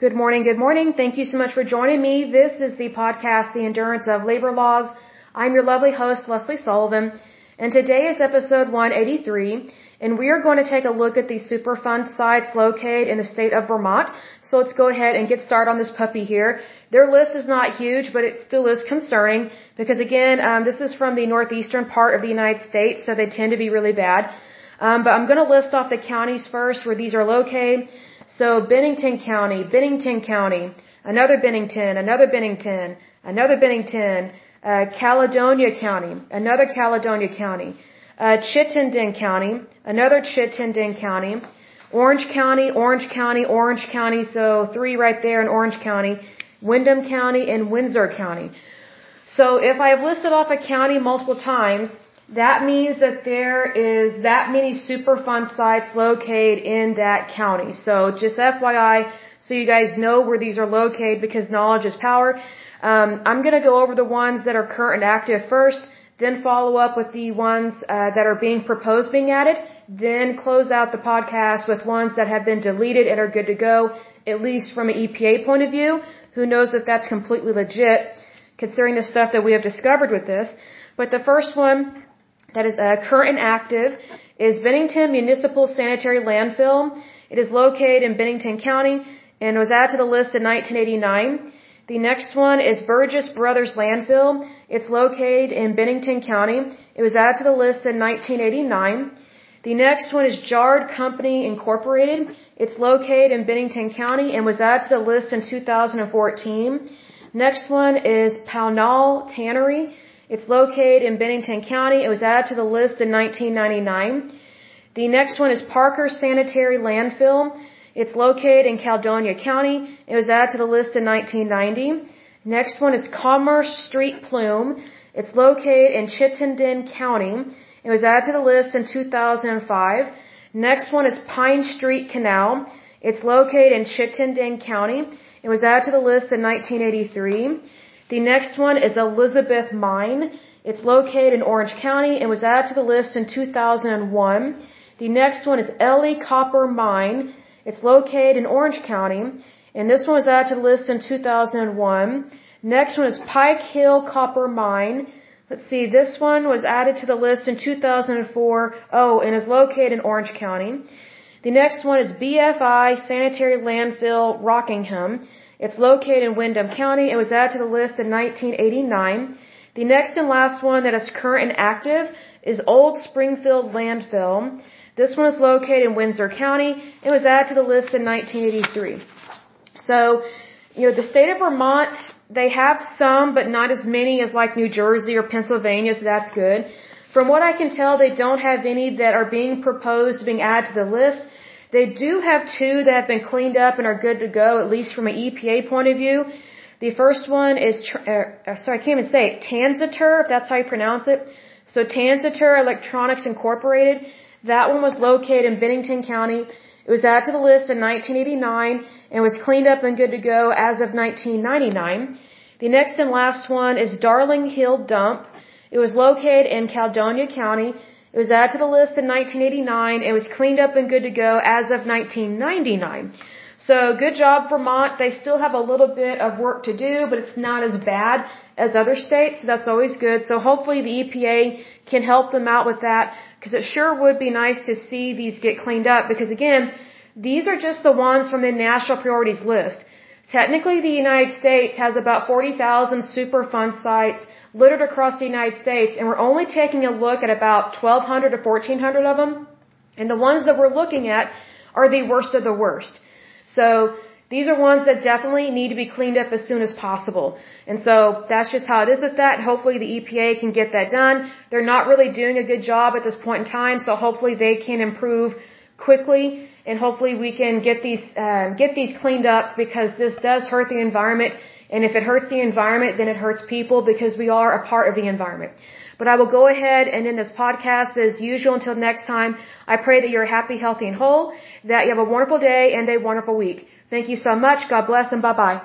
Good morning, good morning. Thank you so much for joining me. This is the podcast, The Endurance of Labor Laws. I'm your lovely host, Lesley Sullivan, and today is episode 183, and we are going to take a look at the Superfund sites located in the state of Vermont. So let's go ahead and get started on this puppy here. Their list is not huge, but it still is concerning because again, um, this is from the northeastern part of the United States, so they tend to be really bad. Um, but I'm going to list off the counties first where these are located. So Bennington County, Bennington County, another Bennington, another Bennington, another Bennington, uh, Caledonia County, another Caledonia County, uh, Chittenden County, another Chittenden County, Orange County, Orange County, Orange County, so three right there in Orange County, Windham County, and Windsor County. So if I have listed off a county multiple times, that means that there is that many Superfund sites located in that county. So just FYI, so you guys know where these are located because knowledge is power. Um, I'm going to go over the ones that are current and active first, then follow up with the ones uh, that are being proposed being added, then close out the podcast with ones that have been deleted and are good to go, at least from an EPA point of view. Who knows if that's completely legit, considering the stuff that we have discovered with this. But the first one that is uh, current and active is Bennington Municipal Sanitary Landfill. It is located in Bennington County and was added to the list in 1989. The next one is Burgess Brothers Landfill. It's located in Bennington County. It was added to the list in 1989. The next one is Jard Company Incorporated. It's located in Bennington County and was added to the list in 2014. Next one is Pownal Tannery. It's located in Bennington County. It was added to the list in 1999. The next one is Parker Sanitary Landfill. It's located in Caledonia County. It was added to the list in 1990. Next one is Commerce Street Plume. It's located in Chittenden County. It was added to the list in 2005. Next one is Pine Street Canal. It's located in Chittenden County. It was added to the list in 1983. The next one is Elizabeth Mine. It's located in Orange County and was added to the list in 2001. The next one is Ely Copper Mine. It's located in Orange County and this one was added to the list in 2001. Next one is Pike Hill Copper Mine. Let's see, this one was added to the list in 2004. Oh, and is located in Orange County. The next one is BFI Sanitary Landfill Rockingham. It's located in Windham County. It was added to the list in 1989. The next and last one that is current and active is Old Springfield Landfill. This one is located in Windsor County. It was added to the list in 1983. So, you know, the state of Vermont, they have some, but not as many as like New Jersey or Pennsylvania, so that's good. From what I can tell, they don't have any that are being proposed being added to the list. They do have two that have been cleaned up and are good to go, at least from an EPA point of view. The first one is, uh, uh, sorry, I can't even say it, Tansitor, if that's how you pronounce it. So Tansitor Electronics Incorporated, that one was located in Bennington County. It was added to the list in 1989 and was cleaned up and good to go as of 1999. The next and last one is Darling Hill Dump. It was located in Caledonia County. It was added to the list in 1989. It was cleaned up and good to go as of 1999. So good job, Vermont. They still have a little bit of work to do, but it's not as bad as other states. That's always good. So hopefully the EPA can help them out with that because it sure would be nice to see these get cleaned up because again, these are just the ones from the national priorities list. Technically, the United States has about 40,000 Superfund sites littered across the United States, and we're only taking a look at about 1,200 to 1,400 of them. And the ones that we're looking at are the worst of the worst. So these are ones that definitely need to be cleaned up as soon as possible. And so that's just how it is with that. Hopefully the EPA can get that done. They're not really doing a good job at this point in time, so hopefully they can improve quickly and hopefully we can get these uh, get these cleaned up because this does hurt the environment and if it hurts the environment, then it hurts people because we are a part of the environment. But I will go ahead and end this podcast. As usual, until next time, I pray that you're happy, healthy, and whole, that you have a wonderful day and a wonderful week. Thank you so much. God bless and bye bye.